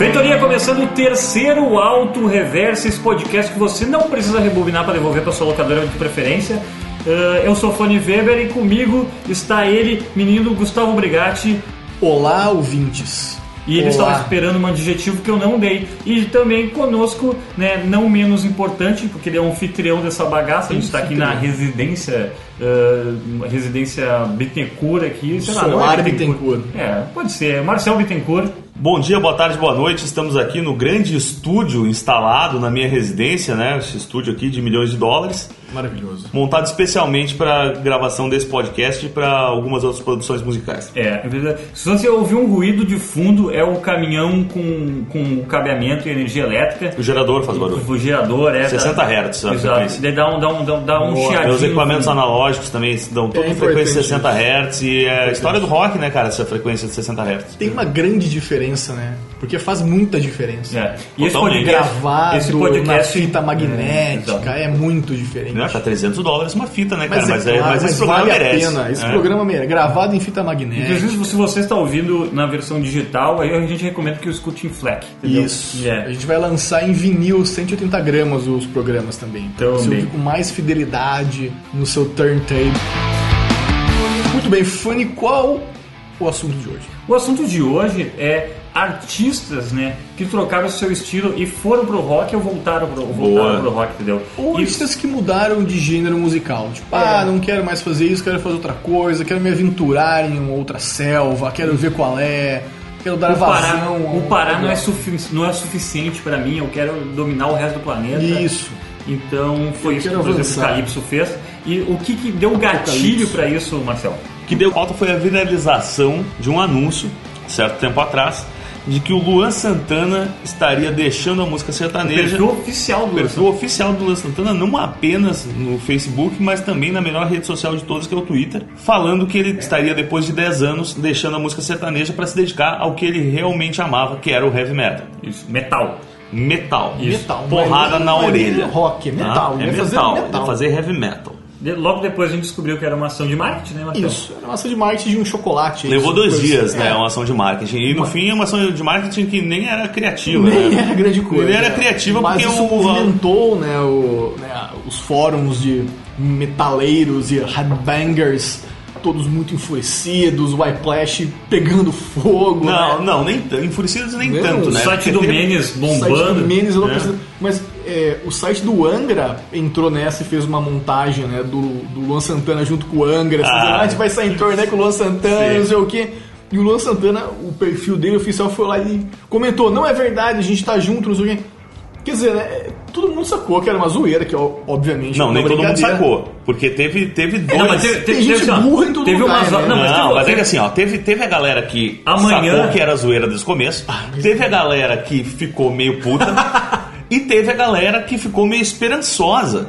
Feitoria começando o terceiro Auto Reverso, esse podcast que você não precisa rebobinar para devolver para sua locadora de preferência. Uh, eu sou Fone Weber e comigo está ele, menino Gustavo Brigatti. Olá, ouvintes. E ele Olá. estava esperando um adjetivo que eu não dei. E também conosco, né, não menos importante, porque ele é um anfitrião dessa bagaça. A gente está aqui na residência, uh, residência Bittencourt aqui. Sei lá, não é Solar Bittencourt. É, pode ser. Marcel Bittencourt. Bom dia, boa tarde, boa noite. Estamos aqui no grande estúdio instalado na minha residência, né? Esse estúdio aqui de milhões de dólares, Maravilhoso. montado especialmente para gravação desse podcast e para algumas outras produções musicais. É, é verdade. se você ouvir um ruído de fundo, é o caminhão com, com cabeamento e energia elétrica. O gerador faz barulho. O gerador é. 60 da- Hz a Exato. Daí dá um, dá um, dá um, dá um chiadinho. Os equipamentos analógicos também dão toda É frequência importante 60 Hz e é a história do rock, né, cara? Essa frequência de 60 Hz. Tem uma grande diferença, né? Porque faz muita diferença. É. E esse podcast, Gravado esse na podcast fita magnética exato. é, muito diferente. Não, tá 300 dólares uma fita, né, cara? Mas, Mas, é é, claro, mas mas esse programa vale merece. a pena. Esse É. programa merece. Gravado em fita magnética. Inclusive, se você está ouvindo na versão digital, aí a gente recomenda que o escute em FLAC. entendeu? Isso. É. A gente vai lançar em vinil 180 gramas os programas também. Pra você ouvir com mais fidelidade no seu turntable. Muito bem, Fanny, qual o assunto de hoje? O assunto de hoje é artistas, né, que trocaram o seu estilo e foram pro rock ou voltaram pro, voltaram pro rock, entendeu? Ou E- artistas que mudaram de gênero musical. Tipo, ah, não quero mais fazer isso, quero fazer outra coisa, quero me aventurar em uma outra selva, quero ver qual é, quero dar o vazão. o Pará não, é sufi- não é suficiente pra mim, eu quero dominar o resto do planeta. Isso. Então foi Eu isso que por exemplo, o avançar. Calypso fez. E o que, que deu gatilho pra isso, Marcel? O que deu falta foi a viralização de um anúncio, certo tempo atrás, de que o Luan Santana estaria deixando a música O sertaneja. perfil oficial do O perfil oficial do Luan Santana, não apenas no Facebook, mas também na melhor rede social de todas, que é o Twitter, falando que ele estaria, depois de 10 anos, deixando a música sertaneja para se dedicar ao que ele realmente amava, que era o heavy metal. Isso, metal. Metal. Metal. Porrada é- na é nem orelha. rock, é metal. Ah, é vai fazer metal. metal. Vai fazer heavy metal. De- Logo depois a gente descobriu que era uma ação de marketing, né, Marcel? Isso, era uma ação de marketing de um chocolate. Levou dois coisa dias, assim. né? É. Uma ação de marketing. E no fim é uma ação de marketing que nem era criativa. Nem né? era grande coisa. Nem era criativa Mas porque isso o. movimentou né, o- né, os fóruns de metaleiros e headbangers, todos muito enfurecidos, o Whiplash pegando fogo. Não, né? não, nem tanto. Enfurecidos nem Não, tanto, né? O site Porque do Menes O site do bombando. Menes, eu não né? preciso- Mas é, o site do Angra entrou nessa e fez uma montagem né, do, do Luan Santana junto com o Angra. assim, Ah. "Ah, a gente vai sair em torneio com o Luan Santana, Sim. não sei o quê. E o Luan Santana, o perfil dele oficial foi lá e comentou: não é verdade, a gente tá junto, não sei o quê. Quer dizer, né, todo mundo sacou que era uma zoeira, que obviamente Não, uma nem todo mundo sacou. Porque teve, teve dois. Não, mas teve, teve, gente teve, assim, burra em todo teve lugar, umas, né? Não, Não, mas, mas, teve, é que assim, ó, teve, teve a galera que Amanhã- sacou que era zoeira desde o começo, teve a galera que ficou meio puta e teve a galera que ficou meio esperançosa,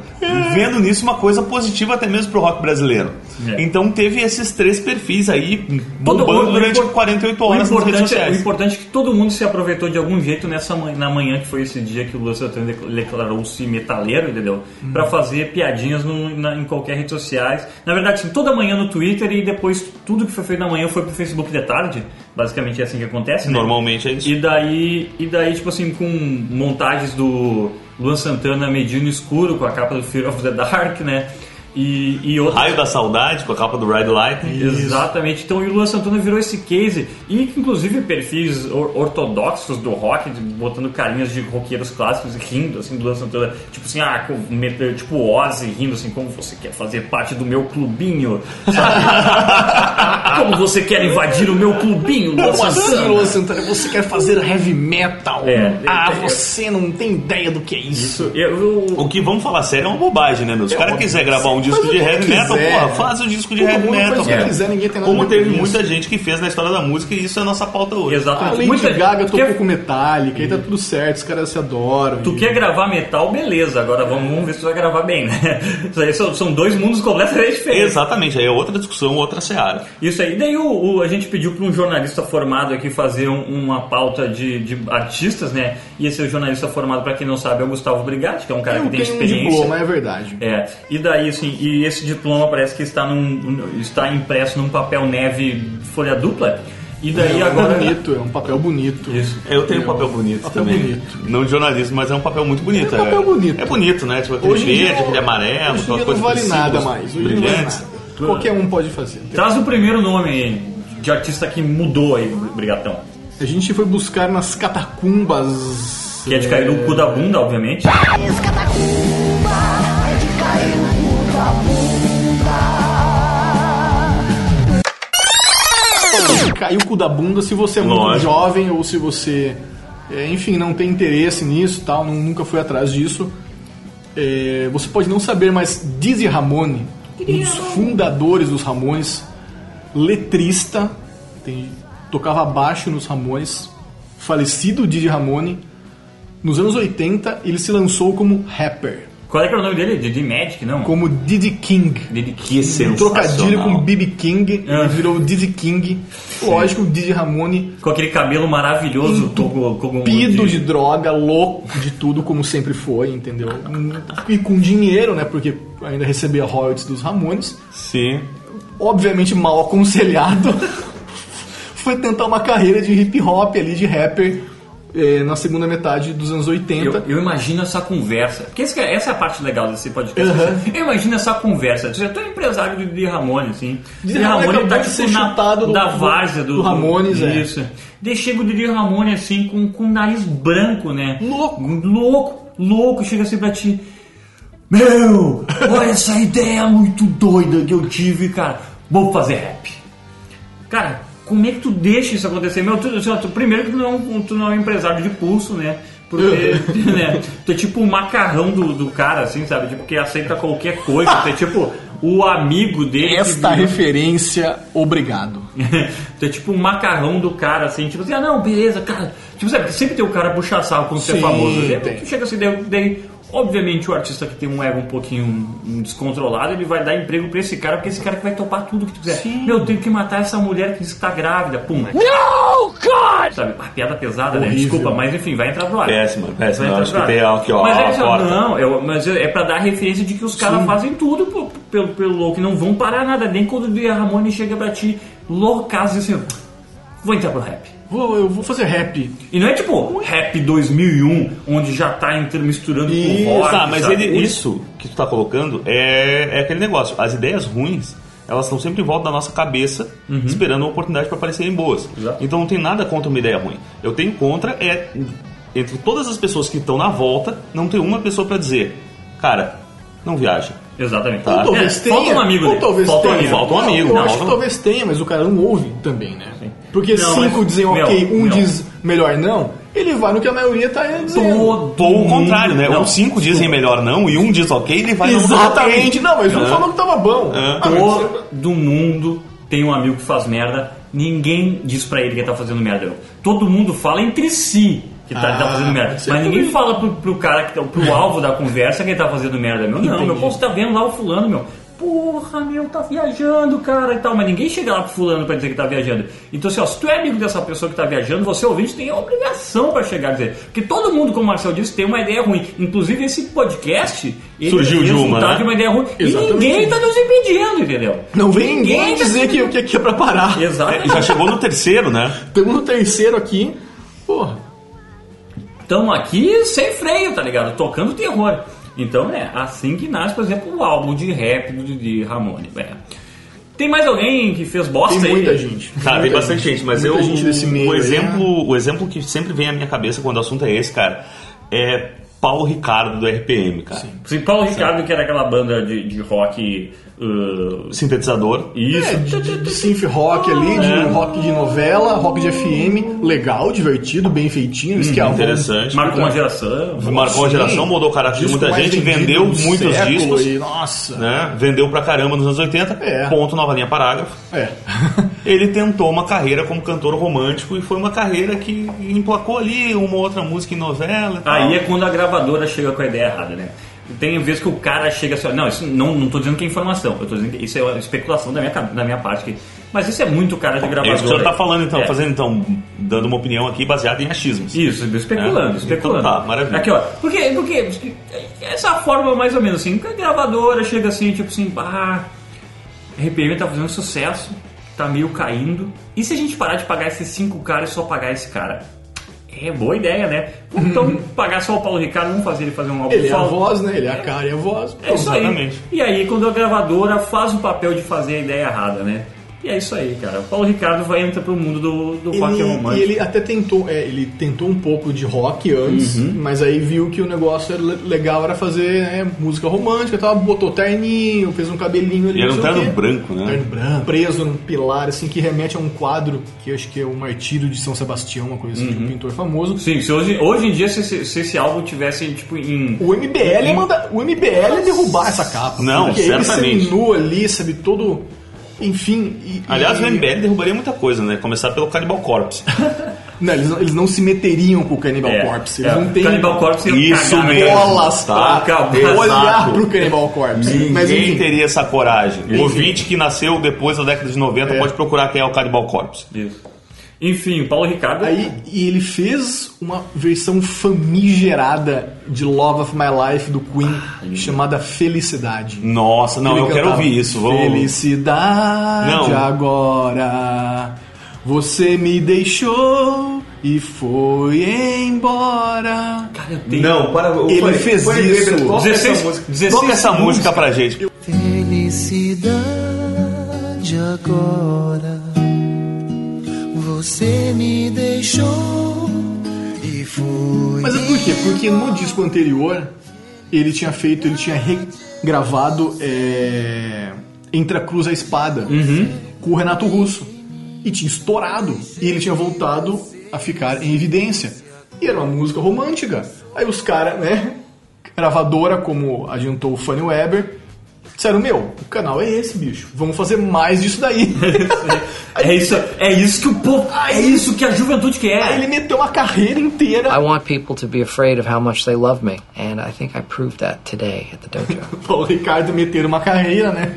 vendo nisso uma coisa positiva até mesmo pro rock brasileiro. É. Então teve esses três perfis aí Todo bombando mundo- durante o impor- 48 o horas nas redes é, o sociais. importante é que todo mundo se aproveitou de algum jeito nessa manhã, na manhã que foi esse dia que o Lúcio declarou-se metaleiro, entendeu? Hum. Pra fazer piadinhas no- na- em qualquer rede sociais. Na verdade, assim, toda manhã no Twitter e depois tudo que foi feito na manhã foi pro Facebook de tarde. Basicamente é assim que acontece, né? Normalmente é isso. E daí, e daí, tipo assim, com montagens do Luan Santana medinho no escuro, com a capa do Fear of the Dark, né? E, e Raio da Saudade, com a capa do Ride Light. Exatamente. Então, e o Luan Santana virou esse case. E, inclusive, perfis or- ortodoxos do rock, de- botando carinhas de roqueiros clássicos e rindo, assim, do Luan Santana. Tipo assim, ah, tipo Ozzy, rindo assim, como você quer fazer parte do meu clubinho, sabe? como você quer invadir o meu clubinho, Luan Como assim, Santana? Luan Santana? Você quer fazer heavy metal? É, ah, é, é, você não tem ideia do que é isso. Eu- eu- O que vamos falar sério é uma bobagem, né, meu? Se o cara quiser gravar um disco de heavy quiser. metal, porra, faz o disco de Todo heavy metal, cara. quiser, ninguém tem nada Como com teve isso. muita gente que fez na história da música e isso é a nossa pauta hoje. Exatamente. Lady Muita- Gaga tu tocou quer- com Metallica, aí tá tudo certo, os caras se adoram. Tu e- quer gravar metal, beleza. Agora vamos, ver se tu vai gravar bem, né? Isso aí são, são dois mundos completamente diferentes. Exatamente, aí é outra discussão, outra seara. Isso aí. Daí o, o- a gente pediu para um jornalista formado aqui fazer um- uma pauta de, de artistas, né? E esse jornalista formado, para quem não sabe, é o Gustavo Brigatti, que é um cara Eu que tem tenho um experiência. diploma, é verdade. É, e daí assim, e esse diploma parece que está, num, está impresso num papel neve folha dupla. E daí é agora. bonito, é um papel bonito. Isso. Eu tenho um papel bonito Papel também. bonito. Não de jornalismo, mas é um papel muito bonito. É um papel bonito. É bonito, né? Tipo aquele Hoje verde, aquele amarelo, Hoje aquelas não vale nada mais. Hoje não vale nada. Qualquer um pode fazer. Traz o primeiro nome aí de artista que mudou aí, Brigatão. A gente foi buscar nas catacumbas. Que é de cair no cu da bunda, obviamente. Catacumba é Caiu o cu da bunda se você é muito Lógico. jovem ou se você, é, enfim, não tem interesse nisso tal, não- nunca foi atrás disso. É, você pode não saber, mas Dizzy Ramone, um dos fundadores dos Ramones, letrista, tem- tocava baixo nos Ramones, falecido Dizzy Ramone, nos anos 80 ele se lançou como rapper, Qual é que era o nome dele? Didi Magic, não? como Diddy King. Didi Que Um sensacional. trocadilho com BB King, Ah. virou Diddy King. Lógico, o Diddy Ramone Com aquele cabelo maravilhoso. com- com- com- pido de droga, louco de tudo, como sempre foi, entendeu? E com dinheiro, né? Porque ainda recebia royalties dos Ramones. Sim. Obviamente mal aconselhado. foi tentar uma carreira de hip hop ali, de rapper, eh, na segunda metade dos anos 80. Eu, eu imagino essa conversa. Porque que é- essa é a parte legal desse podcast. Aham. Eu imagino essa conversa. Você é tão empresário do Didi Ramone, assim. Didi Ramone acabou de ser chutado do- da do- várzea do, do Ramones, é. Isso. Daí chega o Didi Ramone, assim, com, com o nariz branco, né? Louco. Louco, louco. Chega assim pra ti. Meu, olha essa ideia muito doida que eu tive, cara. Vou fazer rap. Cara, como é que tu deixa isso acontecer? Meu, tu, tu- tu- primeiro que tu não, é um- tu não é um empresário de pulso, né? Porque, né? Tu é tipo o macarrão do, do cara, assim, sabe? Tipo, que aceita qualquer coisa. Tu é tipo o amigo dele. Esta referência, obrigado. tu é tipo o macarrão do cara, assim, tipo assim, ah não, beleza, cara. Tipo, sabe, sempre tem o cara puxar saco quando você é famoso. Tem. tu chega assim, daí, daí, obviamente o artista que tem um ego um pouquinho descontrolado, ele vai dar emprego pra esse cara, porque esse cara que vai topar tudo que tu quiser. Meu, eu tenho que matar essa mulher que diz que tá grávida. Pum, né? No, God! Sabe, a piada pesada, né? Horrível. Desculpa, mas enfim, vai entrar pro ar. Péssima, péssima. Vai entrar acho pro que ar. tem aqui, ó, Mas é, a porta. não, eu- mas é pra dar referência de que os caras fazem tudo pelo, pelo, pelo louco, não vão parar nada. Nem quando o Dia Ramone chega pra ti, loucaço, assim, vou entrar pro rap. Vou, eu vou fazer rap. E não é tipo rap 2001, onde já tá entrando, misturando Isso, com rock. Tá, mas sabe? ele, isso que tu tá colocando é, é aquele negócio. As ideias ruins, elas estão sempre em volta da nossa cabeça, esperando uma oportunidade para parecerem boas. Exato. Então não tem nada contra uma ideia ruim. Eu tenho contra é entre todas as pessoas que estão na volta, não tem uma pessoa para dizer, cara, não viaja. Exatamente. Tá. Ou talvez É, tenha. Falta um amigo ou dele. talvez Falta um tenha. amigo. Falta um amigo, Eu não, acho que não. talvez tenha, mas o cara não ouve também, né? Porque Não, cinco mas- dizem meu, ok, um meu. diz melhor não, ele vai no que a maioria tá dizendo. Todo Ou o contrário, né? Não, Ou cinco dizem melhor não e um diz ok, ele vai no outro Exatamente. Não, mas não É. falou que tava bom. É. Ah, Todo mundo tem um amigo que faz merda. Ninguém diz pra ele que ele tá fazendo merda. não. Todo mundo fala entre si que tá, Ah, tá fazendo merda. Mas ninguém também. fala pro, pro cara, que tá, pro alvo da conversa que ele tá fazendo merda. Meu, não, Entendi. meu, você tá vendo lá o fulano, meu. Porra, meu, tá viajando, cara, e tal. Mas ninguém chega lá pro fulano pra dizer que tá viajando. Então, assim, ó, se tu é amigo dessa pessoa que tá viajando, você ouvinte tem a obrigação pra chegar a dizer. Porque todo mundo, como o Marcel disse, tem uma ideia ruim. Inclusive, esse podcast ele Surgiu é de uma, né? de uma ideia ruim. Exatamente. E ninguém tá nos impedindo, entendeu? Não vem ninguém tá dizer que, que aqui é pra parar. Exato. É, já chegou no terceiro, né? Estamos no terceiro aqui. Porra. Estamos aqui sem freio, tá ligado? Tocando terror. Então é assim que nasce, por exemplo, o álbum de rap Didi Ramone. É. Tem mais alguém que fez bosta Tem aí? muita gente. Cara, tem Muita bastante gente, mas eu gente desse meio o aí, exemplo, o exemplo que sempre vem à minha cabeça quando o assunto é esse, cara, é Paulo Ricardo do RPM, cara. Sim, Paulo Ricardo, que era aquela banda de, de rock. uh, Sintetizador. isso. É, de, de, de synth rock ali, de É. rock de novela, rock de FM, legal, divertido, bem feitinho, isso que é a Interessante. Marcou uma geração. Marcou a Sim. geração, mudou o caráter de muita gente, vendeu muitos discos. E, nossa. Né? Vendeu pra caramba nos anos 80. É. Ponto, nova linha, parágrafo. É. Ele tentou uma carreira como cantor romântico e foi uma carreira que emplacou ali uma outra música em novela. E tal. Aí é quando a gravadora chega com a ideia errada, né? Tem vezes que o cara chega assim, não, isso não, não tô dizendo que é informação, eu tô dizendo que isso é uma especulação da minha, da minha parte aqui. Mas isso é muito cara de É gravadora. isso que o senhor tá falando então, É. fazendo então, dando uma opinião aqui baseada em achismos. Isso, especulando, É. especulando. Então tá, maravilha. Aqui, ó. Porque, porque essa forma mais ou menos assim, que a gravadora chega assim, tipo assim, bah, RPM tá fazendo sucesso. tá meio caindo. E se a gente parar de pagar esses cinco caras e só pagar esse cara? É boa ideia, né? Então, pagar só o Paulo Ricardo, vamos fazer ele fazer um álbum Ele é a voz, né? Ele é a cara e a voz. É isso aí. Exatamente. E aí, quando a gravadora faz o papel de fazer a ideia errada, né? E é isso aí, cara. O Paulo Ricardo vai entrar pro mundo do, do rock Ele, romântico. e ele até tentou, é, ele tentou um pouco de rock antes, Uhum. mas aí viu que o negócio era le- legal era fazer né, música romântica, e tal, botou terninho, fez um cabelinho ali. E era um terno branco, né? Terno branco, preso num pilar, assim, que remete a um quadro que eu acho que é o Martírio de São Sebastião, uma coisa assim, Uhum. de um pintor famoso. Sim, se hoje, hoje em dia, se, esse- se esse álbum tivesse, tipo, em... O MBL ia mandar, o MBL ia derrubar essa capa. Não, porque certamente. ele seminu ali, sabe, todo. Enfim. e- Aliás, e- o MBL derrubaria muita coisa, né? Começar pelo Cannibal Corpse. Não, eles, não- eles não se meteriam com o Cannibal É, Corpse. Eles é, não têm Cannibal Corpse ia Isso mesmo. bolas Tá, pra acabou. olhar pro Cannibal Corpse. Ninguém Mas enfim, teria essa coragem. O ouvinte que nasceu depois da década de 90 É. pode procurar quem é o Cannibal Corpse. Isso. Enfim, o Paulo Ricardo... aí e ele fez uma versão famigerada de Love of My Life do Queen chamada Felicidade. Nossa, não, Ele eu quero ouvir isso. Vou... Felicidade Não. agora. Você me deixou e foi embora. Cara, eu tenho... Não, para. Ele foi- fez foi- isso. Toca 16 essa música, 16 toca essa música pra gente. Felicidade agora. Você me deixou e foi. Mas é por quê? Porque no disco anterior ele tinha feito, ele tinha regravado é, Entre a Cruz e a Espada com o Renato Russo. E tinha estourado. E ele tinha voltado a ficar em evidência. E era uma música romântica. Aí os caras, né? Gravadora, como adiantou o Fanny Weber, disseram: Meu, o canal é esse, bicho. Vamos fazer mais disso daí. É isso, é isso que o povo... É isso que a juventude Aí quer. ele meteu uma carreira inteira. I want people to be afraid of how much they love me, and I think I proved that today at the dojo. Paulo Ricardo meter uma carreira, né?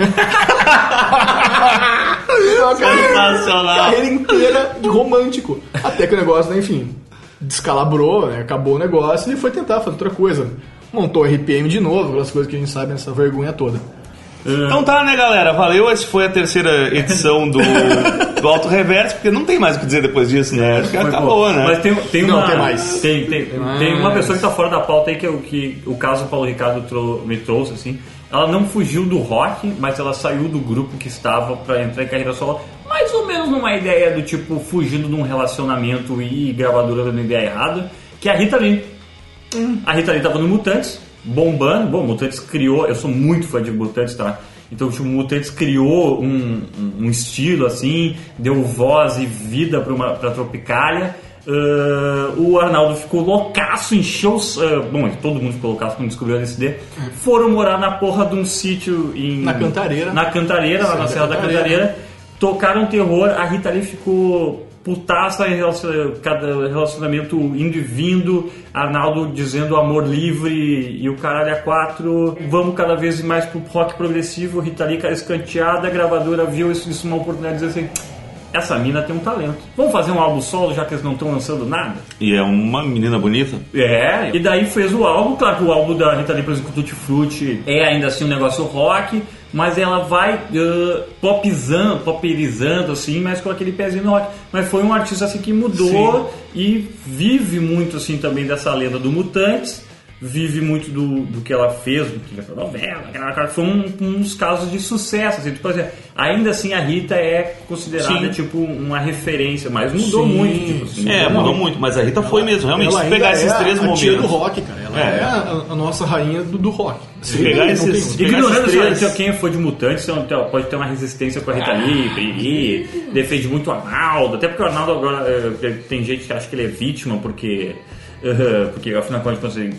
uma carreira, Sensacional. carreira inteira de romântico. Até que o negócio, né, enfim, descalabrou, né? acabou o negócio e ele foi tentar fazer outra coisa. Montou o RPM de novo, aquelas coisas que a gente sabe, essa vergonha toda. Então tá, né, galera? Valeu. Essa foi a terceira edição do, do Auto Reverso, porque não tem mais o que dizer depois disso, né? Acho que acabou, né? Mas tem, tem Não, uma. tem mais. Tem, tem, tem uma pessoa que tá fora da pauta aí que, é o que o caso Paulo Ricardo trou- me trouxe, assim. Ela não fugiu do rock, mas ela saiu do grupo que estava pra entrar em carreira solo, mais ou menos numa ideia do tipo, fugindo de um relacionamento e gravadora dando ideia errada, que é a Rita Lee. A Rita Lee tava no Mutantes, bombando. Bom, Mutantes criou, eu sou muito fã de Mutantes, tá? Então, tipo, Mutantes criou um, um- estilo assim, deu voz e vida pra, uma, pra Tropicália. Ah, o Arnaldo ficou loucaço, encheu. os- ah, bom, todo mundo ficou loucaço quando descobriu a LSD. Foram morar na porra de um sítio em. Na Cantareira. Na Cantareira, lá na Serra da Cantareira. Cantareira. Tocaram terror, a Rita Lee ficou putaça em relacionamento indo e vindo, Arnaldo dizendo amor livre e o caralho a quatro, vamos cada vez mais pro rock progressivo, Rita Lee cara escanteada, a gravadora viu isso, isso uma oportunidade de dizer assim, essa mina tem um talento. Vamos fazer um álbum solo já que eles não estão lançando nada? E é uma menina bonita. É, e daí fez o álbum, claro que o álbum da Rita Lee, por exemplo, Tutti Frutti é ainda assim um negócio rock, mas ela vai uh, popizando, popperizando assim, mas com aquele pezinho no rock. Mas foi um artista assim que mudou e vive muito assim também dessa lenda do Mutantes, vive muito do, do que ela fez, do que foi novela, aquela foi um, uns casos de sucesso, assim, tipo, assim, ainda assim a Rita é considerada Sim. tipo uma referência, mas mudou Sim, muito, tipo assim, É, mudou mudou muito, mas a Rita foi mesmo, realmente. Ela Se pegar é esses três momentos. do rock, cara. É. é, a, a nossa rainha do, do rock. Se pegar Não esses- tem se pegar Ignorando esses três- quem for de mutantes então, pode ter uma resistência com a Rita Lee, Briri, defende muito o Arnaldo, até porque o Arnaldo agora eh, tem gente que acha que ele é vítima porque, eh, porque afinal de contas ele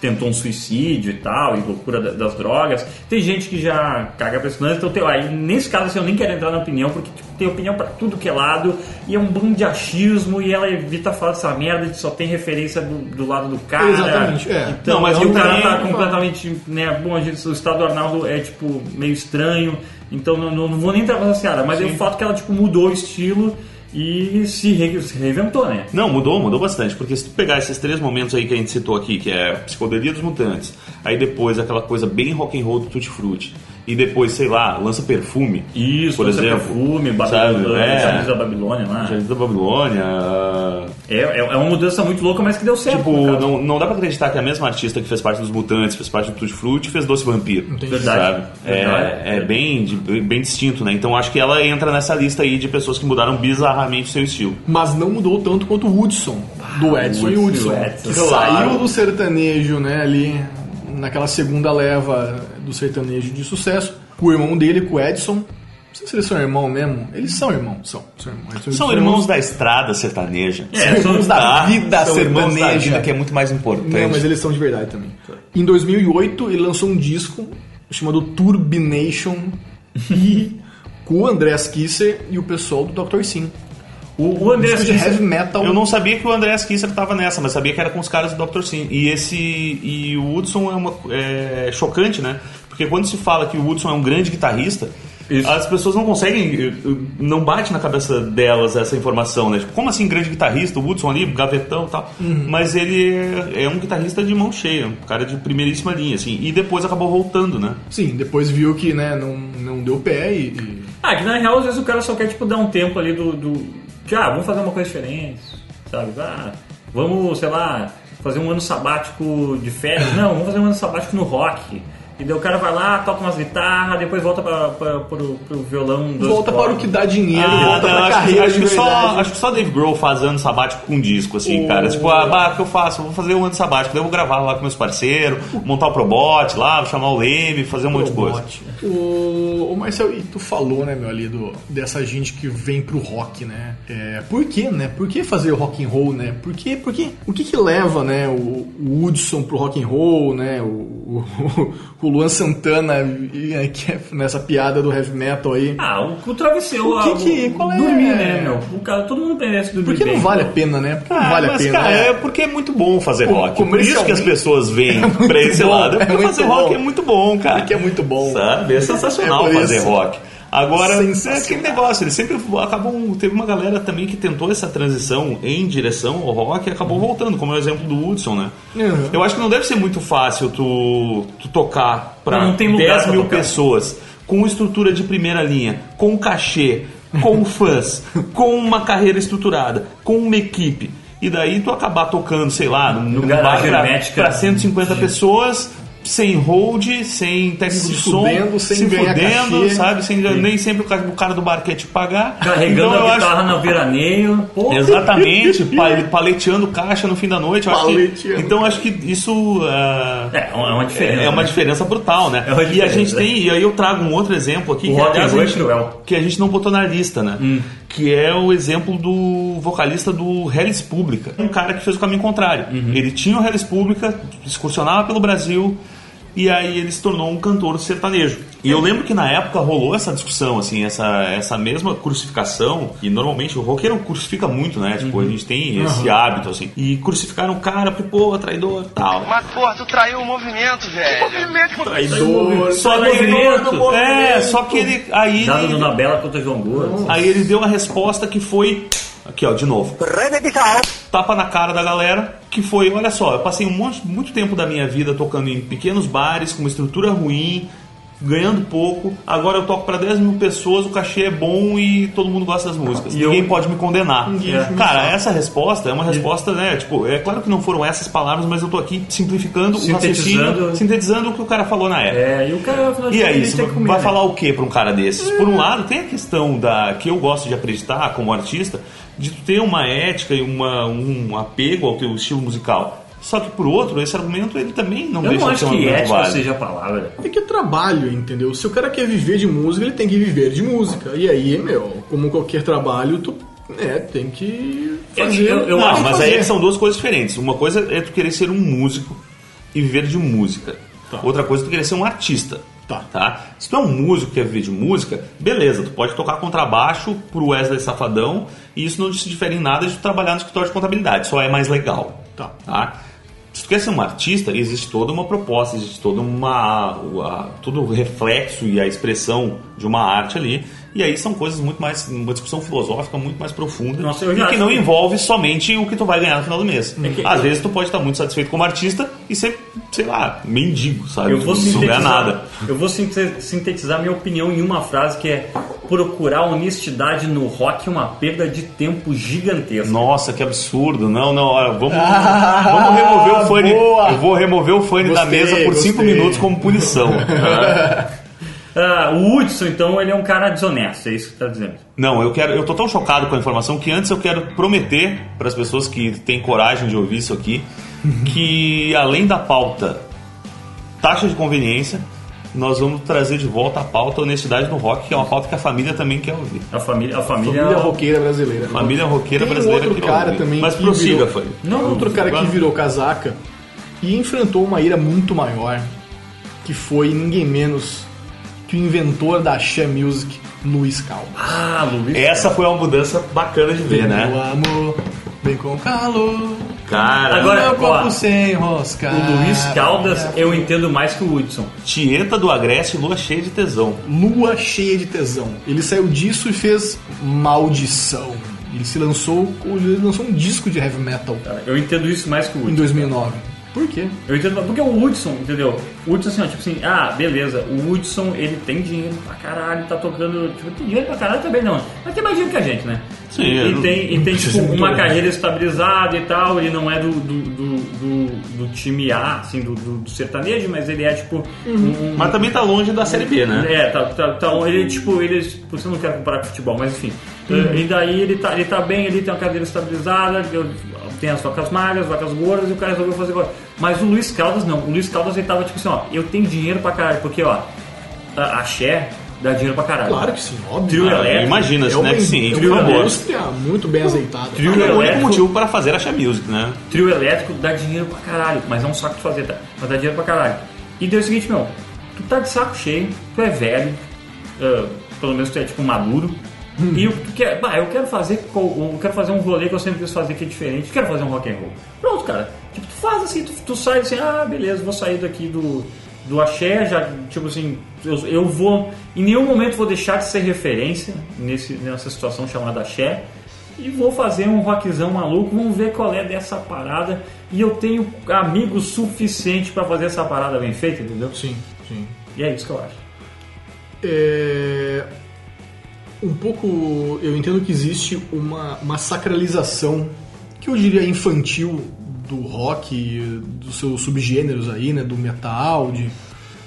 tentou um suicídio e tal, e loucura da- das drogas. Tem gente que já caga pra esse lance, então tem, aí, nesse caso assim, eu nem quero entrar na opinião, porque tipo, tem opinião pra tudo que é lado, e é um bando de achismo, e ela evita falar dessa merda, que só tem referência do, do lado do cara. Exatamente, é. Então, Não, mas o cara tá completamente, né, bom, a gente, o estado do Arnaldo é, tipo, meio estranho, então não, não, não vou nem entrar nessa seara, mas é o fato que ela, tipo, mudou o estilo e se, re- se reinventou, né? Não, mudou, mudou bastante. Porque se tu pegar esses três momentos aí que a gente citou aqui, que é a psicodelia dos mutantes, aí depois aquela coisa bem rock and roll do Tutti Frutti, e depois, sei lá, lança perfume. Isso, por lança exemplo. perfume? Babilônia, É. Jardim da Babilônia lá. Jardim da Babilônia. ah, É, é, é uma mudança muito louca, mas que deu certo. Tipo, não, não dá pra acreditar que a mesma artista que fez parte dos Mutantes, fez parte do Tutti Frutti, fez Doce Vampiro. Verdade. Sabe? Verdade. É, é bem, bem distinto, né? Então acho que ela entra nessa lista aí de pessoas que mudaram bizarramente o seu estilo. Mas não mudou tanto quanto o Hudson, do Edson e Hudson, Hudson. Edson. Saiu do sertanejo, né, ali, naquela segunda leva do sertanejo de sucesso. Com o irmão dele, com o Edson. Não sei se eles são irmãos mesmo. Eles são irmãos, são. São irmãos, Edson e São Hudson irmãos da estrada sertaneja. É, São são- irmãos da vida São irmãos da sertaneja. vida, que é muito mais importante. Não, mas eles são de verdade também. Em 2008, ele lançou um disco chamado Turbination e com o Andreas Kisser e o pessoal do Dr. Sim. O, o de heavy metal. Eu não sabia que o André Kisser tava nessa, mas sabia que era com os caras do Dr. Sim. E esse e o Hudson é uma é chocante, né? Porque quando se fala que o Hudson é um grande guitarrista, Isso. as pessoas não conseguem, não bate na cabeça delas essa informação, né? Tipo, como assim grande guitarrista? O Hudson ali, gavetão e tal. Mas ele é, é um guitarrista de mão cheia, um cara de primeiríssima linha, assim. E depois acabou voltando, né? Sim, depois viu que né, não, não deu pé e, e- Ah, que na real, às vezes o cara só quer, tipo, dar um tempo ali do... do ah, vamos fazer uma coisa diferente, sabe? Ah, vamos, sei lá, fazer um ano sabático de férias. Não, vamos fazer um ano sabático no rock. E daí o cara vai lá, toca umas guitarras, depois volta pra, pra, pro, pro violão. volta para o que dá dinheiro, Ah, volta não, pra acho, que- carreira acho de que só, acho que só Dave Grohl faz ano sabático com disco, assim, cara. Tipo, ah, bah, o que eu faço? Eu Vou fazer um ano sabático, daí eu vou gravar lá com meus parceiros, montar o Probot lá, chamar o Leme, fazer um monte de coisa. O, o Marcel, e tu falou, né, meu, ali, do, dessa gente que vem pro rock, né? É, por que, né? Por que fazer rock and roll, né? Por que, por que, o que que leva, né, o, o Hudson pro rock and roll, né? O, o, o Luan Santana e, é, que é nessa piada do heavy metal aí. Ah, o, o travesseiro... O que ah, que- qual é? Dormir, né, meu? O cara, todo mundo merece dormir Por que não bem. vale a pena, né? Por que não Ah, vale a mas, pena? cara, né? é porque é muito bom fazer Pô, rock. Por isso que as pessoas vêm é pra esse bom, lado. é Porque fazer bom. rock é muito bom, cara. Porque é muito bom. Sabe? É sensacional É por fazer isso. rock. Agora, é Sensacional. aquele negócio, eles sempre acabam. Teve uma galera também que tentou essa transição em direção ao rock e acabou voltando, como é o exemplo do Hudson, né? Uhum. Eu acho que não deve ser muito fácil tu, tu tocar pra Não, não tem lugar 10 pra mil tocar. pessoas com estrutura de primeira linha, com cachê, com fãs, com uma carreira estruturada, com uma equipe. E daí tu acabar tocando, sei lá, num garagem bar pra, pra 150 pessoas, sem hold, sem técnico Se de som, fudendo, sem se fudendo, cachê. sabe? Sem, nem sempre o cara, o cara do bar quer te pagar. Carregando Então, a acho- guitarra no veraneio. Pô, Exatamente, pa- paleteando caixa no fim da noite. acho que- então acho que isso ah, É, é uma diferença. é uma né? diferença brutal, né? É e a gente tem, e aí eu trago um outro exemplo aqui O que, aliás, é cruel. que a gente não botou na lista, né? Hum. Que é o exemplo do vocalista do Hellis Pública, um cara que fez o caminho contrário. Uhum. Ele tinha o Hellis Pública, excursionava pelo Brasil. E aí ele se tornou um cantor sertanejo. E eu lembro que na época rolou essa discussão, assim, essa, essa mesma crucificação. E normalmente o roqueiro crucifica muito, né? Tipo, a gente tem esse hábito, assim. E crucificaram o cara, porque, pô, traidor e tal. Mas, porra, tu traiu o movimento, velho. Traidor. Só que ele, movimento. é, só que ele aí Dado ele, Dona Bela contra João Gordo. aí ele deu a resposta que foi aqui ó, de novo. Tapa na cara da galera, que foi, olha só, eu passei um monte, muito tempo da minha vida tocando em pequenos bares com uma estrutura ruim, ganhando pouco. Agora eu toco para 10 mil pessoas, o cachê é bom e todo mundo gosta das músicas. E Ninguém eu- pode me condenar. É. Cara, essa resposta é uma resposta, né? Tipo, é claro que não foram essas palavras, mas eu tô aqui simplificando o Sintetizando. raciocínio, sintetizando o que o cara falou na época. É, e o cara, E contas, aí, comer, vai né? falar o que para um cara desses? Por um lado, tem a questão da que eu gosto de acreditar como artista, de tu ter uma ética e uma, um apego ao teu estilo musical. Só que por outro, esse argumento ele também não Eu deixa não de ser acho que ética válido. seja a palavra. É que é trabalho, entendeu? Se o cara quer viver de música, ele tem que viver de música. E aí, meu, como qualquer trabalho, tu é, tem que fazer. Eu- eu Não, acho mas fazer. aí é são duas coisas diferentes. Uma coisa é tu querer ser um músico e viver de música. Outra coisa é tu querer ser um artista. Tá. Se tu é um músico que quer viver de música, beleza, tu pode tocar contrabaixo pro Wesley Safadão e isso não se difere em nada de tu trabalhar no escritório de contabilidade, só é mais legal. Tá. tá? Se tu quer ser um artista, existe toda uma proposta, existe toda uma. a- todo o reflexo e a expressão de uma arte ali. E aí são coisas muito mais. uma discussão filosófica muito mais profunda. Nossa, e que não que- envolve somente o que tu vai ganhar no final do mês. É que- Às vezes tu pode estar muito satisfeito como artista e ser, sei lá, mendigo, sabe? Eu vou não ganhar sintetizar, nada. eu vou sinte- sintetizar minha opinião em uma frase que é procurar honestidade no rock é uma perda de tempo gigantesca. Nossa, que absurdo. Não, não, olha, vamos, Ah, vamos remover o fone. boa. Eu vou remover o fone da Gostei, mesa por cinco minutos como punição. Ah, o Hudson, então, ele é um cara desonesto, é isso que você tá dizendo. Não, eu quero, eu tô tão chocado com a informação que antes eu quero prometer para as pessoas que têm coragem de ouvir isso aqui que além da pauta taxa de conveniência, nós vamos trazer de volta a pauta honestidade no rock, que é uma pauta que a família também quer ouvir. A família, a família, Família roqueira brasileira. Família roqueira Tem brasileira outro que cara também Mas prossiga, virou- foi. Não, outro cara que virou casaca e enfrentou uma ira muito maior, que foi ninguém menos que o inventor da Axé Music, Luiz Caldas. Ah, Luiz. Essa foi uma mudança bacana de ver, né? Meu amor, vem com calor. Cara, Agora- meu ó, copo sem rosca. O Luiz Caldas eu entendo mais que o Hudson. Tieta do Agreste, lua cheia de tesão. Lua cheia de tesão. Ele saiu disso e fez Maldição. Ele se lançou, ele lançou um disco de heavy metal Eu entendo isso mais que o em Hudson. 2009. Por quê? Eu entendo, porque o Hudson, entendeu? O Hudson, assim, ó, tipo assim, ah, beleza, o Hudson, ele tem dinheiro pra caralho, tá tocando, tipo, tem dinheiro pra caralho também não, mas tem mais dinheiro que a gente, né? Sim, e, e não- tem, e tem tipo, uma olhar. carreira estabilizada e tal, ele não é do, do, do, do- do time A, assim, do, do, do sertanejo, mas ele é, tipo, um, Mas também tá longe da Série B, né? é, tá, tá, tá ele, tipo, ele, tipo, você não quer comparar com futebol, mas enfim. E daí ele tá, ele tá bem, ele tem uma cadeira estabilizada, eu- tem as vacas magras, vacas gordas, e o cara resolveu fazer agora. Mas o Luiz Caldas não, o Luiz Caldas ele tava tipo assim, ó, eu tenho dinheiro pra caralho, porque ó, a, a Xé dá dinheiro pra caralho. Claro que sim, óbvio. Trio Ah, elétrico. Imagina-se, É né? Que sim, é por uma favor. indústria muito bem azeitada. Trio É o único motivo para fazer a Music, né? Trio elétrico dá dinheiro pra caralho, mas é um saco de fazer, tá? Mas dá dinheiro pra caralho. E deu o seguinte, meu, tu tá de saco cheio, tu é velho, ah, pelo menos tu é tipo maduro, e o que tu quer, bah, eu quero fazer, eu quero fazer um rolê que eu sempre quis fazer que é diferente, quero fazer um rock and roll. Pronto, cara. Tipo, tu faz assim, tu, tu sai assim, ah, beleza, vou sair daqui do, do axé, já, tipo assim, eu, eu vou, em nenhum momento vou deixar de ser referência nesse, nessa situação chamada axé, e vou fazer um rockzão maluco, vamos ver qual é dessa parada. E eu tenho amigos suficiente pra fazer essa parada bem feita, entendeu? Sim, sim. E é isso que eu acho. É, um pouco eu entendo que existe uma, uma sacralização que eu diria infantil do rock, dos seus subgêneros aí, né, do metal, de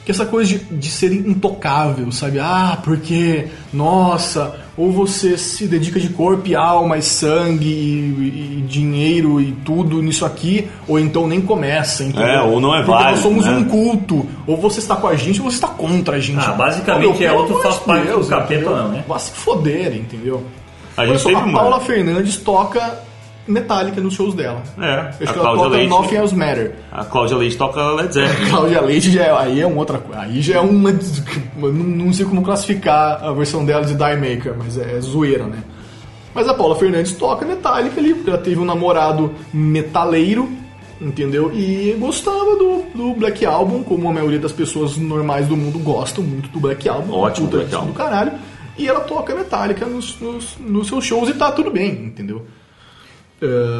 que essa coisa de, de ser intocável, sabe? Ah, porque, nossa, ou você se dedica de corpo e alma e sangue e, e dinheiro e tudo nisso aqui, ou então nem começa, entendeu? É, ou não é Porque nós válido, somos né? um culto, ou você está com a gente ou você está contra a gente. Ah, basicamente é outro faz parte do Deus, capeta, entendeu? não, né? Vá se foder, entendeu? A Olha gente só, teve a uma- Paula Fernandes toca Metallica nos shows dela. É, Acho a que ela toca Leite. Nothing Else Matter. A Cláudia Leite toca Led Zeppelin. Cláudia Leite já é, aí é uma outra coisa. Aí já é uma. eu Não, sei como classificar a versão dela de Die Maker, mas é, é zoeira, né? Mas a Paula Fernandes toca Metallica ali, porque ela teve um namorado metaleiro, entendeu? E gostava do, do Black Album, como a maioria das pessoas normais do mundo gostam muito do Black Album. Ótimo Black Album. do caralho. E ela toca Metallica nos, nos, nos seus shows e tá tudo bem, entendeu?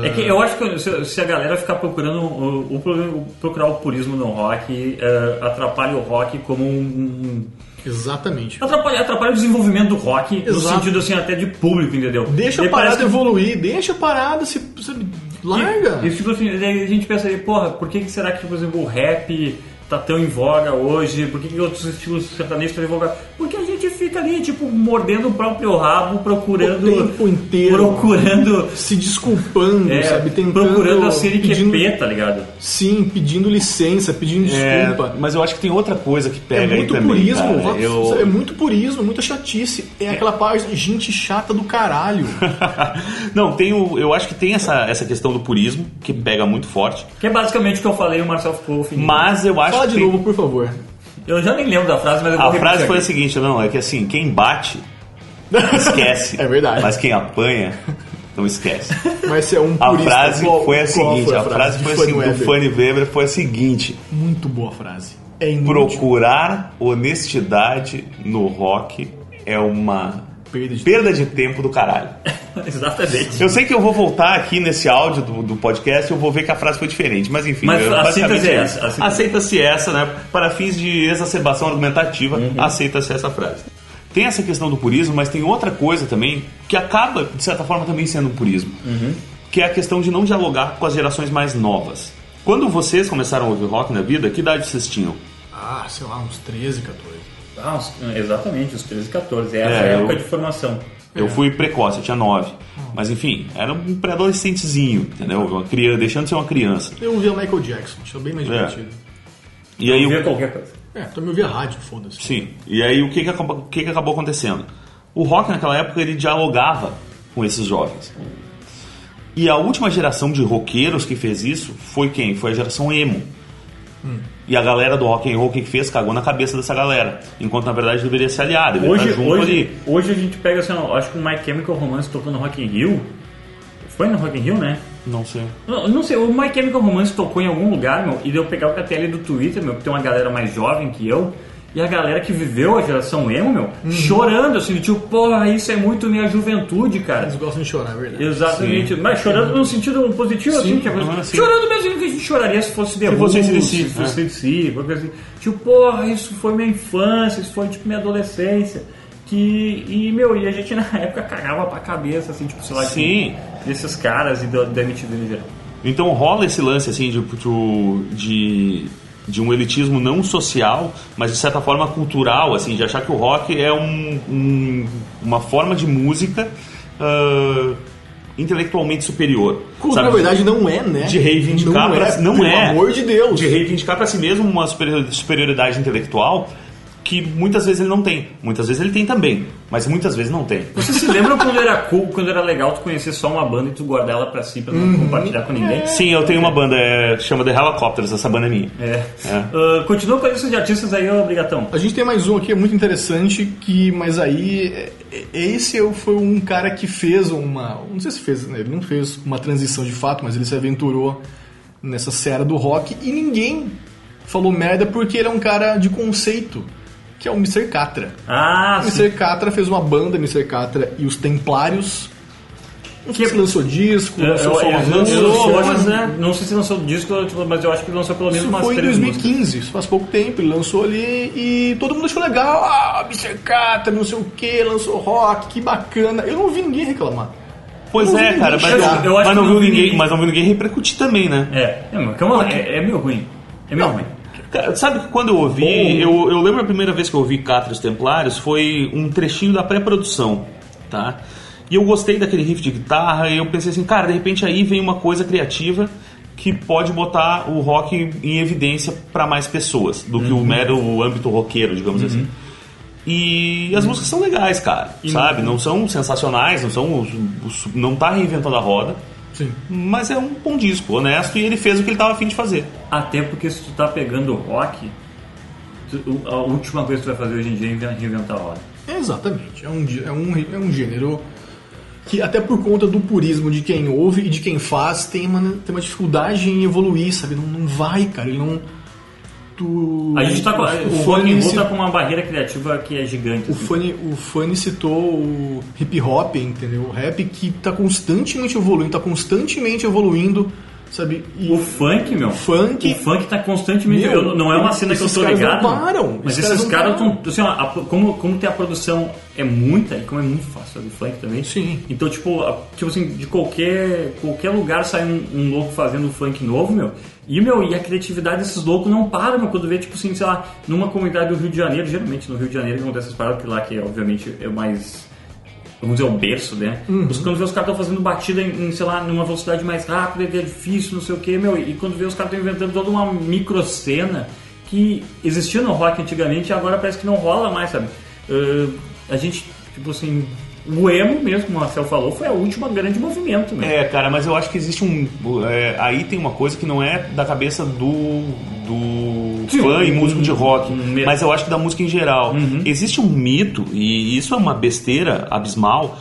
É que eu acho que se, se a galera ficar procurando o, o- procurar o purismo no rock, eh, atrapalha o rock como um. um- Exatamente. atrapalha, atrapalha o desenvolvimento do rock no Exato. sentido assim até de público, entendeu? Deixa a parada que- evoluir, deixa a parada se. se larga. E, e, tipo assim, a gente pensa aí, porra, por que, que será que, por exemplo, o rap tá tão em voga hoje? Por que, que outros estilos sertanejos estão em voga? Porque fica ali, tipo, mordendo o próprio rabo, procurando. O tempo inteiro. Procurando. se desculpando, é, sabe? Tentando. procurando a pedindo, CNQP, tá ligado? Sim, pedindo licença, pedindo desculpa. É, mas eu acho que tem outra coisa que É, pega muito aí também, purismo, cara. Eu- é muito purismo, muita chatice. É aquela parte de gente chata do caralho. Não, tem o, eu acho que tem essa, essa questão do purismo, que pega muito forte. Que é basicamente o que eu falei, o Marcel ficou. Mas eu acho Fala que de tem- novo, por favor. Eu já nem lembro da frase, mas eu vou a frase foi a aqui. seguinte, não, é que assim, quem bate, esquece. É verdade. Mas quem apanha, Então esquece. Mas você é um A frase Qual- foi a seguinte, foi a frase foi de assim, Fanny do Weber? Fanny Weber foi a seguinte: Muito boa frase. É inútil. procurar honestidade no rock é uma Perda de perda de tempo do caralho. Exatamente. Eu sei que eu vou voltar aqui nesse áudio do, do podcast e eu vou ver que a frase foi diferente, mas enfim. Mas eu- a basicamente síntese é essa. Aceita-se essa, né? Para fins de exacerbação argumentativa, aceita-se essa frase. Tem essa questão do purismo, mas tem outra coisa também que acaba, de certa forma, também sendo um purismo. Que é a questão de não dialogar com as gerações mais novas. Quando vocês começaram a ouvir rock na vida, que idade vocês tinham? Ah, sei lá, uns 13, 14. Ah, os- exatamente, os 13 e 14. É essa É, época eu- de formação. Eu fui precoce, eu tinha 9. Mas enfim, era um pré-adolescentezinho, entendeu? Uma criança, deixando de ser uma criança. Eu ouvia Michael Jackson, achei bem mais É. divertido. E aí, Via o- qualquer coisa. É, também ouvia rádio, foda-se. Sim. E aí o que que, acabou, o que que acabou acontecendo? O rock naquela época ele dialogava com esses jovens. E a última geração de roqueiros que fez isso foi quem? Foi a geração emo. E a galera do rock and roll que fez cagou na cabeça dessa galera. Enquanto na verdade deveria se aliar, deveria Hoje, junto hoje, ali. hoje a gente pega assim, ó, acho que o My Chemical Romance tocou no Rock in Rio. Foi no Rock in Rio, né? Não sei. Não, não sei, o My Chemical Romance tocou em algum lugar, meu, e deu pegar o KTL do Twitter, meu, que tem uma galera mais jovem que eu, e a galera que viveu a geração emo, meu, Uhum. chorando, assim, tipo, porra, isso é muito minha juventude, cara. Eles gostam de chorar, é verdade. Exatamente, mas chorando no sentido positivo, assim, tipo, aham, sim. chorando mesmo que a gente choraria se fosse The Se fosse Who, AC/DC, se fosse qualquer coisa assim. Tipo, porra, isso foi minha infância, isso foi tipo minha adolescência. Que, e, meu, e a gente na época cagava pra cabeça, assim, tipo, sei lá, Sim. de- desses caras e da, da MTV no geral. Então rola esse lance assim de, de, de um elitismo não social, mas de certa forma cultural, assim, de achar que o rock é um, um- uma forma de música ah, intelectualmente superior. Sabe? na verdade não é, né? de reivindicar não pra, é, não pelo é amor de Deus. de reivindicar para si mesmo uma superior- superioridade intelectual que muitas vezes ele não tem muitas vezes ele tem também mas muitas vezes não tem Você se lembra quando era cool, quando era legal tu conhecer só uma banda e tu guardar ela pra si, pra não Uhum. compartilhar com ninguém? sim eu tenho uma banda é, chama The Helicopters essa banda é minha É. É. Ah, continua com a lista de artistas aí, ô Brigatão. A gente tem mais um aqui, é muito interessante, que, mas aí, é- é- esse foi um cara que fez uma, não sei se fez, né, ele não fez uma transição de fato, mas ele se aventurou nessa seara do rock e ninguém falou merda porque ele é um cara de conceito, que é o Mr. Catra. Ah, O sim. Mr. Catra fez uma banda, Mr. Catra e os Templários. Não sei Que- se lançou disco, Eu, lançou eu, eu, eu, eu, músicas, eu acho- mas, né? Não sei se lançou disco, mas eu acho que lançou pelo menos Isso umas foi em três músicas. 2015, isso faz pouco tempo. Ele lançou ali e todo mundo achou legal. Ah, Mr. Catra, não sei o que, lançou rock, que bacana. Eu não vi ninguém reclamar. pois Eu é cara mas. Eu acho mas que não não viu vi ninguém ninguém. mas não viu ninguém repercutir também né É, é, calma é, é meio ruim. É meio Não. ruim. Cara, Sabe que quando eu ouvi, eu, eu lembro a primeira vez que eu ouvi Catra os Templários foi um trechinho da pré-produção, tá? E eu gostei daquele riff de guitarra e eu pensei assim, cara, de repente aí vem uma coisa criativa que pode botar o rock em evidência para mais pessoas do que o mero âmbito roqueiro, digamos assim. E as músicas são legais, cara, sabe? Não são sensacionais, não são não tá reinventando a roda, Sim. mas é um bom disco, honesto e ele fez o que ele tava afim de fazer. Até porque se tu tá pegando rock, tu- a última coisa que tu vai fazer hoje em dia é inven- reinventar a roda. Exatamente. É um, é, um, é um gênero que, até por conta do purismo de quem ouve e de quem faz, tem uma, tem uma dificuldade em evoluir, sabe? Não, não vai, cara. Ele não. Tu, A gente tá com, o, o rock roll ci- tá com uma barreira criativa que é gigante. O assim. Fanny, o Fanny citou o hip hop, entendeu? O rap que tá constantemente evoluindo, tá constantemente evoluindo, sabe? E O funk, meu. funk- O funk tá constantemente. Meu, eu- não é uma cena que eu tô caras não ligado. param, Mas esses esses caras estão. Assim, ó, a- como, como tem a produção é muita, e como é muito fácil fazer funk também. Sim. Então, tipo, a- tipo assim, de qualquer, qualquer lugar sai um, um louco fazendo funk novo, meu. E, meu, e a criatividade desses loucos não para, meu. Quando vê, tipo assim, sei lá, numa comunidade do Rio de Janeiro, geralmente no Rio de Janeiro acontece essas paradas, que lá que obviamente é mais vamos dizer, o berço, né? Os quando vê os caras estão fazendo batida em, em, sei lá, numa velocidade mais rápida, que é difícil, não sei o que, meu, e quando vê os caras estão inventando toda uma microcena que existia no rock antigamente e agora parece que não rola mais, sabe? Uh, a gente, tipo assim, o emo mesmo, como o Marcel falou, foi a última grande movimento, né? É, cara, mas eu acho que existe um. é, aí tem uma coisa que não é da cabeça do. do Sim, fã e músico de rock, mas eu acho que da música em geral. Existe um mito, e isso é uma besteira abismal,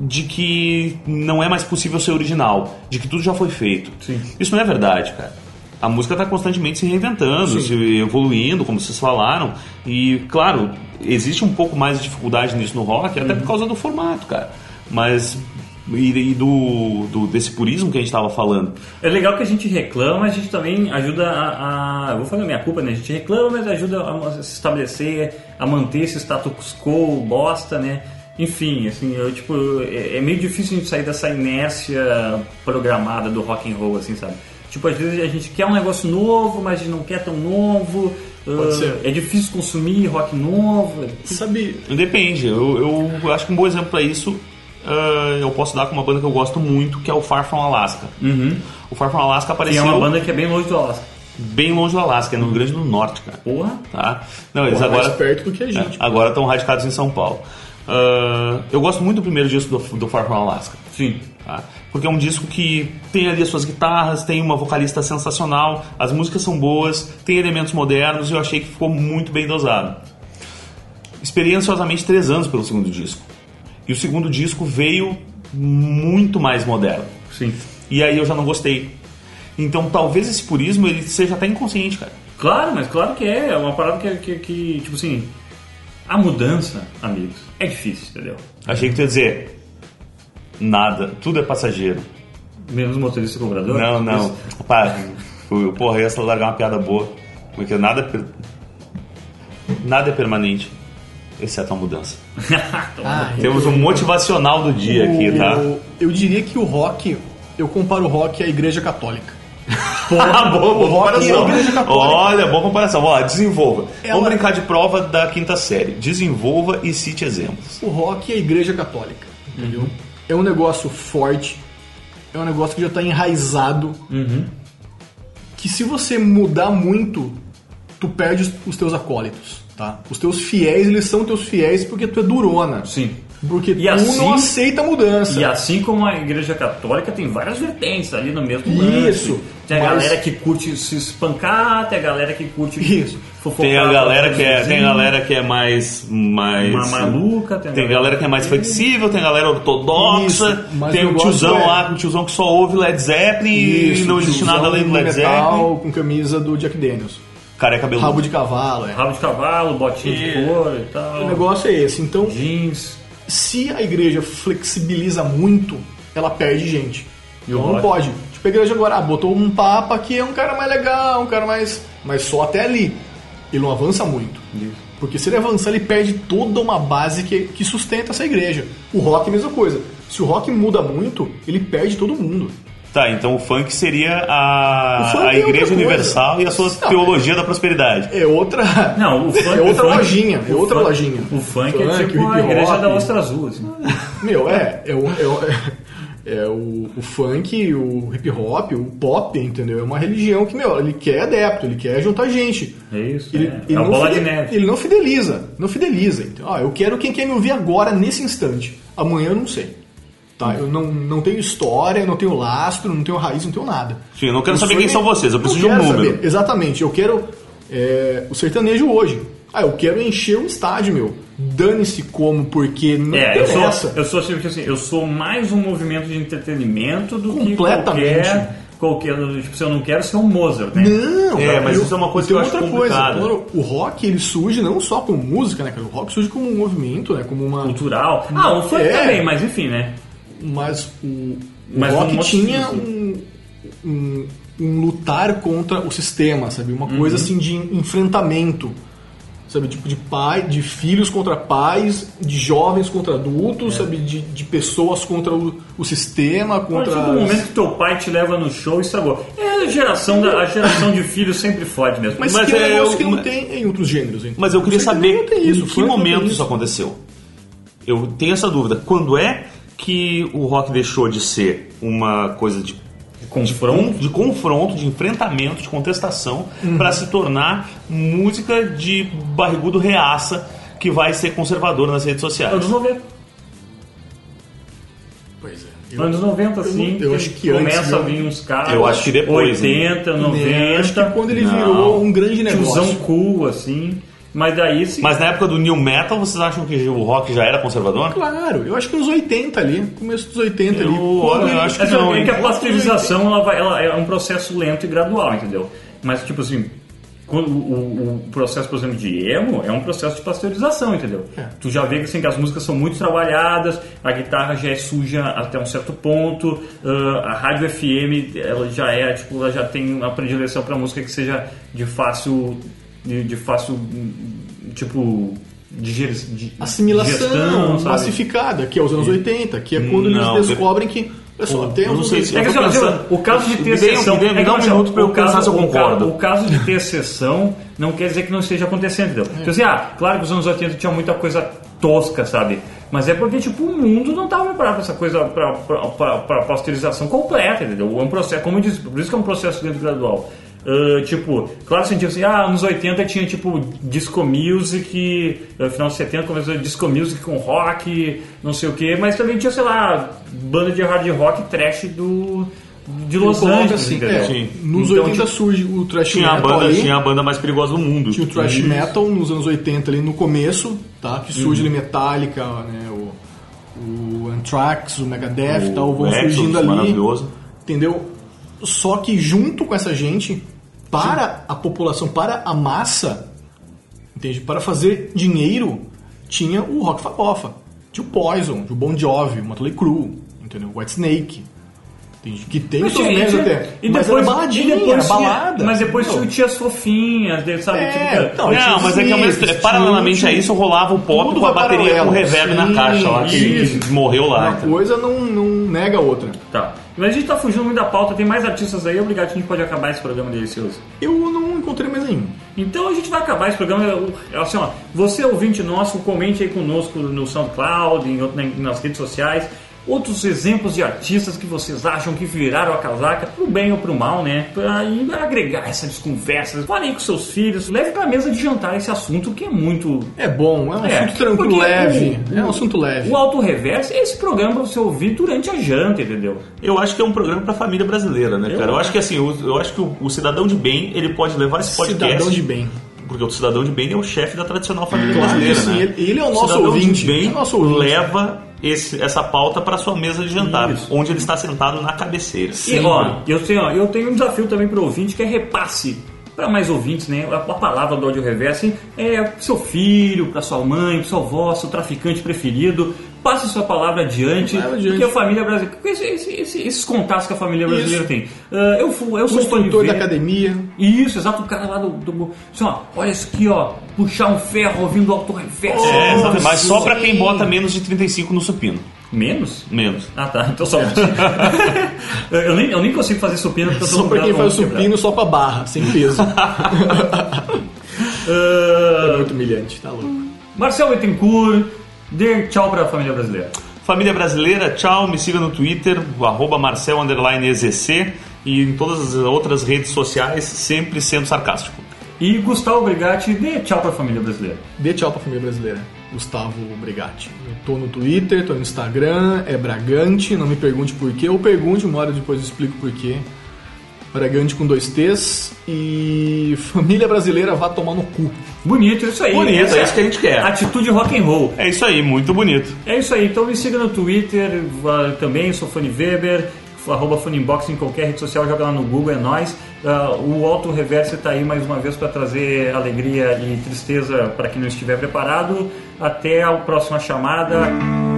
de que não é mais possível ser original, de que tudo já foi feito. Sim. Isso não é verdade, cara. A música está constantemente se reinventando, se evoluindo, como vocês falaram. E, claro, existe um pouco mais de dificuldade nisso no rock, até por causa do formato, cara. Mas. E, do, do- desse purismo que a gente estava falando. É legal que a gente reclama, mas a gente também ajuda a, a- Eu vou fazer a minha culpa, né? A gente reclama, mas ajuda a, se estabelecer, a manter esse status quo bosta, né? Enfim, assim, eu, tipo, é, é meio difícil a gente sair dessa inércia programada do rock and roll, assim, sabe? Tipo, às vezes a gente quer um negócio novo, mas a gente não quer tão novo. Pode Ah, ser. É difícil consumir rock novo. Sabe, Depende, eu, eu, eu acho que um bom exemplo para isso ah, eu posso dar com uma banda que eu gosto muito, que é o Far From Alaska. O Far From Alaska E é apareceu uma banda que é bem longe do Alasca. bem longe do Alasca, é no Rio Grande do Norte, cara. Porra! Tá? Não, eles Porra, mais agora, perto do que a gente. É, agora estão radicados em São Paulo. Ah, eu gosto muito do primeiro disco do, do Far From Alaska. Sim. tá? Porque é um disco que tem ali as suas guitarras, tem uma vocalista sensacional, as músicas são boas, tem elementos modernos e eu achei que ficou muito bem dosado. Esperei ansiosamente três anos pelo segundo disco. E o segundo disco veio muito mais moderno. Sim. E aí eu já não gostei. Então talvez esse purismo ele seja até inconsciente, cara. Claro, mas claro que é. É uma parada que, que, que, tipo assim, a mudança, amigos, é difícil, entendeu? Achei que tu ia dizer nada, tudo é passageiro. Menos motorista cobrador. Não, não. Para. O- Porra, eu ia largar uma piada boa. Porque nada é, per- nada é permanente, exceto a mudança. Ah, Temos um motivacional do dia aqui, tá? o- eu diria que o rock, eu comparo o rock à igreja católica. Ah, boa, boa comparação. Olha, boa comparação. Ó, desenvolva. Ela- Vamos brincar de prova da quinta série. Desenvolva e cite exemplos. O rock é a igreja católica, entendeu? É um negócio forte, é um negócio que já está enraizado, que se você mudar muito, tu perde os, os teus acólitos, tá? Os teus fiéis, eles são teus fiéis porque tu é durona. Sim. Porque E tu assim- não aceita a mudança. E assim como a igreja católica tem várias vertentes ali no mesmo lance. Isso, Tem a mas- galera que curte se espancar, tem a galera que curte Isso. fofocar. Tem a galera que é, tem a galera que é mais mais Uma maluca, tem a tem galera- galera que é mais flexível, tem a galera ortodoxa, Isso, tem o o tiozão é- lá, o tiozão que só ouve Led Zeppelin e não existe nada além do Led metal Zeppelin. com camisa do Jack Daniels. Cara é cabeludo. Rabo de cavalo, é. Rabo de cavalo, botinha de couro e O tal. negócio é esse. Então, Jeans. Se a igreja flexibiliza muito, ela perde gente. E o Então não pode. Tipo, a igreja agora ah, botou um papa que é um cara mais legal, um cara mais. Mas só até ali. Ele não avança muito. Porque se ele avançar, ele perde toda uma base que, que sustenta essa igreja. O rock é a mesma coisa. Se o rock muda muito, ele perde todo mundo. Tá, então o funk seria a, O funk a é igreja universal e a sua Não, teologia da prosperidade. É outra. Não, o funk, é outra o funk- lojinha. É o outra funk- lojinha. O funk, Funk, é tipo hip a igreja da Ostra Azul, assim. Meu, é. É, o, é, o, é o, o funk, o hip hop, o pop, entendeu? É uma religião que, meu, ele quer adepto, ele quer juntar gente. É isso, Ele, é. ele É não bola de neve. Ele não fideliza. Não fideliza. Então, ó, eu quero quem quer me ouvir agora, nesse instante. Amanhã eu não sei. Tá? Eu não, não tenho história, não tenho lastro, não tenho raiz, não tenho nada. Sim, eu não quero O saber quem são vocês, eu preciso de um número. saber. Exatamente, eu quero é, o sertanejo hoje. Ah, eu quero encher um estádio, meu. Dane-se como, porque não É, eu sou, eu sou assim, assim, eu sou mais um movimento de entretenimento do que Completamente. qualquer, qualquer. Tipo, se eu não quero ser um Mozart, né? Não, É, mas eu- isso é uma coisa que eu acho outra complicada. coisa. Claro, o rock ele surge não só como música, né, cara? O rock surge como um movimento, né? Como uma. Cultural. Ah, o funk É. também, mas enfim, né? Mas o, o Mas rock um tinha um, um, um lutar contra o sistema, sabe? Uma coisa Uhum. assim de enfrentamento. Sabe, tipo de pai, de filhos contra pais, de jovens contra adultos, sabe, de, de pessoas contra o, o sistema, Mas contra. tipo, o momento que teu pai te leva no show e estragou. É a geração, da, a geração de filhos sempre fode mesmo. Mas, Mas que é é, eu- que não mas- tem em outros gêneros. Então. Mas eu queria O sertanejo saber tem isso, em o que momento isso aconteceu. Eu tenho essa dúvida. Quando é que o rock deixou de ser uma coisa de confronto. de confronto, de enfrentamento, de contestação, Uhum. para se tornar música de barrigudo reaça que vai ser conservador nas redes sociais? Anos 90. Pois é. Eu- Anos 90, eu assim. não- eu acho que antes, começa a viu? vir uns caras. Eu acho que depois, 80, 90. Né, acho que quando ele Não. virou um grande negócio. Tiozão cool, assim. Mas daí sim. Mas na época do New Metal, vocês acham que o rock já era conservador? Claro, eu acho que nos 80 ali, começo dos 80 ali. Eu- olha, eu acho que É só não, é que a pasteurização ela vai- ela é um processo lento e gradual, entendeu? Mas, tipo assim, quando o, o- processo, por exemplo, de emo é um processo de pasteurização, entendeu? É. Tu já vê que, assim, que as músicas são muito trabalhadas, a guitarra já é suja até um certo ponto, ah, a rádio FM ela já é, tipo, ela já tem uma predileção para música que seja de fácil, de, de fácil, tipo, diger, de Assimilação digestão, sabe? massificada, que é os anos 80, que é quando Não, eles descobrem que. Olha só, até eu não os sei se- É que, assim, pensando- o caso de ter exceção. me é dá um assim, minuto pra eu o caso- pensar se eu concordo. O caso de ter exceção não quer dizer que não esteja acontecendo, entendeu? Porque assim, ah, claro que os anos 80 tinha muita coisa tosca, sabe? Mas é porque, tipo, o mundo não estava preparado para essa coisa, para pasteurização completa, entendeu? É um processo, como eu disse, por isso que é um processo lento e gradual. Ah, tipo, claro que assim, ah, anos 80 tinha tipo disco music, ah, final de 70 começou disco music com rock, não sei o que, mas também tinha, sei lá, banda de hard rock trash do de Los Angeles, assim, entendeu? é, Sim. Nos Então, 80 tipo, surge o thrash Tinha a, metal banda, ali. tinha a banda mais perigosa do mundo. Tinha o thrash Isso. metal nos anos 80 ali no começo, tá? Que surge Uhum. ali Metallica, né? O, o Anthrax, o Megadeth e tal, vão Exodus, surgindo ali. maravilhoso. Entendeu? Só que junto com essa gente, para a população, para a massa, entende? Para fazer dinheiro, tinha o Rock Farofa. Tinha o Poison, o Bon Jovi, o Motley Crue, entendeu? O White Snake. Entende? Que tem Mas seus tinha- tinha- até. E mas depois, era baladinha, e depois era tinha- balada. Mas depois entendeu? tinha tias fofinhas, sabe? É, tipo, não, Não, mas é que ao mesmo tempo, paralelamente a isso rolava o pop com a bateria com reverb na Sim, caixa lá, que, que morreu lá. Uma então. coisa não, não nega a outra. Tá. Mas a gente tá fugindo muito da pauta, tem mais artistas aí, obrigado, a gente pode acabar esse programa delicioso. Eu não encontrei mais nenhum. Então a gente vai acabar esse programa. é Assim, ó, você ouvinte nosso, comente aí conosco no SoundCloud, em, nas redes sociais. Outros exemplos de artistas que vocês acham que viraram a casaca, pro bem ou pro mal, né? Pra agregar essas conversas. Fale aí com seus filhos, leve pra mesa de jantar esse assunto que é muito. É bom, é um É, assunto tranquilo, leve. o- é um assunto leve. O Auto Reverso é esse programa pra você ouvir durante a janta, entendeu? Eu acho que é um programa pra família brasileira, né, Eu cara? Eu acho. que assim, eu, eu acho que o, o cidadão de bem, ele pode levar esse podcast. Cidadão de bem. Porque o cidadão de bem é o chefe da tradicional família brasileira, sim, né? ele- ele é o nosso cidadão ouvinte, de bem é o nosso ouvinte. leva esse- essa pauta para sua mesa de jantar, Isso. onde ele está sentado na cabeceira. E ó, eu tenho, ó, eu tenho um desafio também para o ouvinte que é repasse para mais ouvintes, né? A, a palavra do áudio reverso é pro seu filho, para sua mãe, para sua avó, seu traficante preferido. Passe sua palavra adiante, adiante. porque a família brasileira, esse- esse- esse- esses contatos que a família brasileira Isso. tem. Ah, eu fu- eu O sou de instrutor da academia. Isso, exato, o cara lá do. do assim, ó, olha isso aqui, ó. Puxar um ferro ouvindo auto reverso. É, exatamente, mas só para quem bota menos de 35 no supino. Menos? Menos. Ah tá, então só. eu, nem, eu nem consigo fazer supino porque eu tô Só pra o quem faz supino, só pra barra, sem peso. Ah, é muito humilhante, tá louco. Marcel Bittencourt, dê tchau pra família brasileira. Família brasileira, tchau, me siga no Twitter, o arroba Marcel EZC e em todas as outras redes sociais, sempre sendo sarcástico. E Gustavo Brigatti, dê tchau pra família brasileira. Dê tchau pra família brasileira. Gustavo Brigatti. Eu tô no Twitter, tô no Instagram, é Bragante, não me pergunte por quê, ou pergunte, uma hora depois eu explico por quê. Bragante com dois T's e família brasileira vá tomar no cu. Bonito, isso aí. Bonito, Essa é isso que a gente quer. Atitude rock and roll. É isso aí, muito bonito. É isso aí, então me siga no Twitter também, sou Fanny Weber, arroba Funnybox em qualquer rede social, joga lá no Google, é nóis. Ah, o Auto Reverso está aí mais uma vez para trazer alegria e tristeza para quem não estiver preparado. Até a próxima chamada.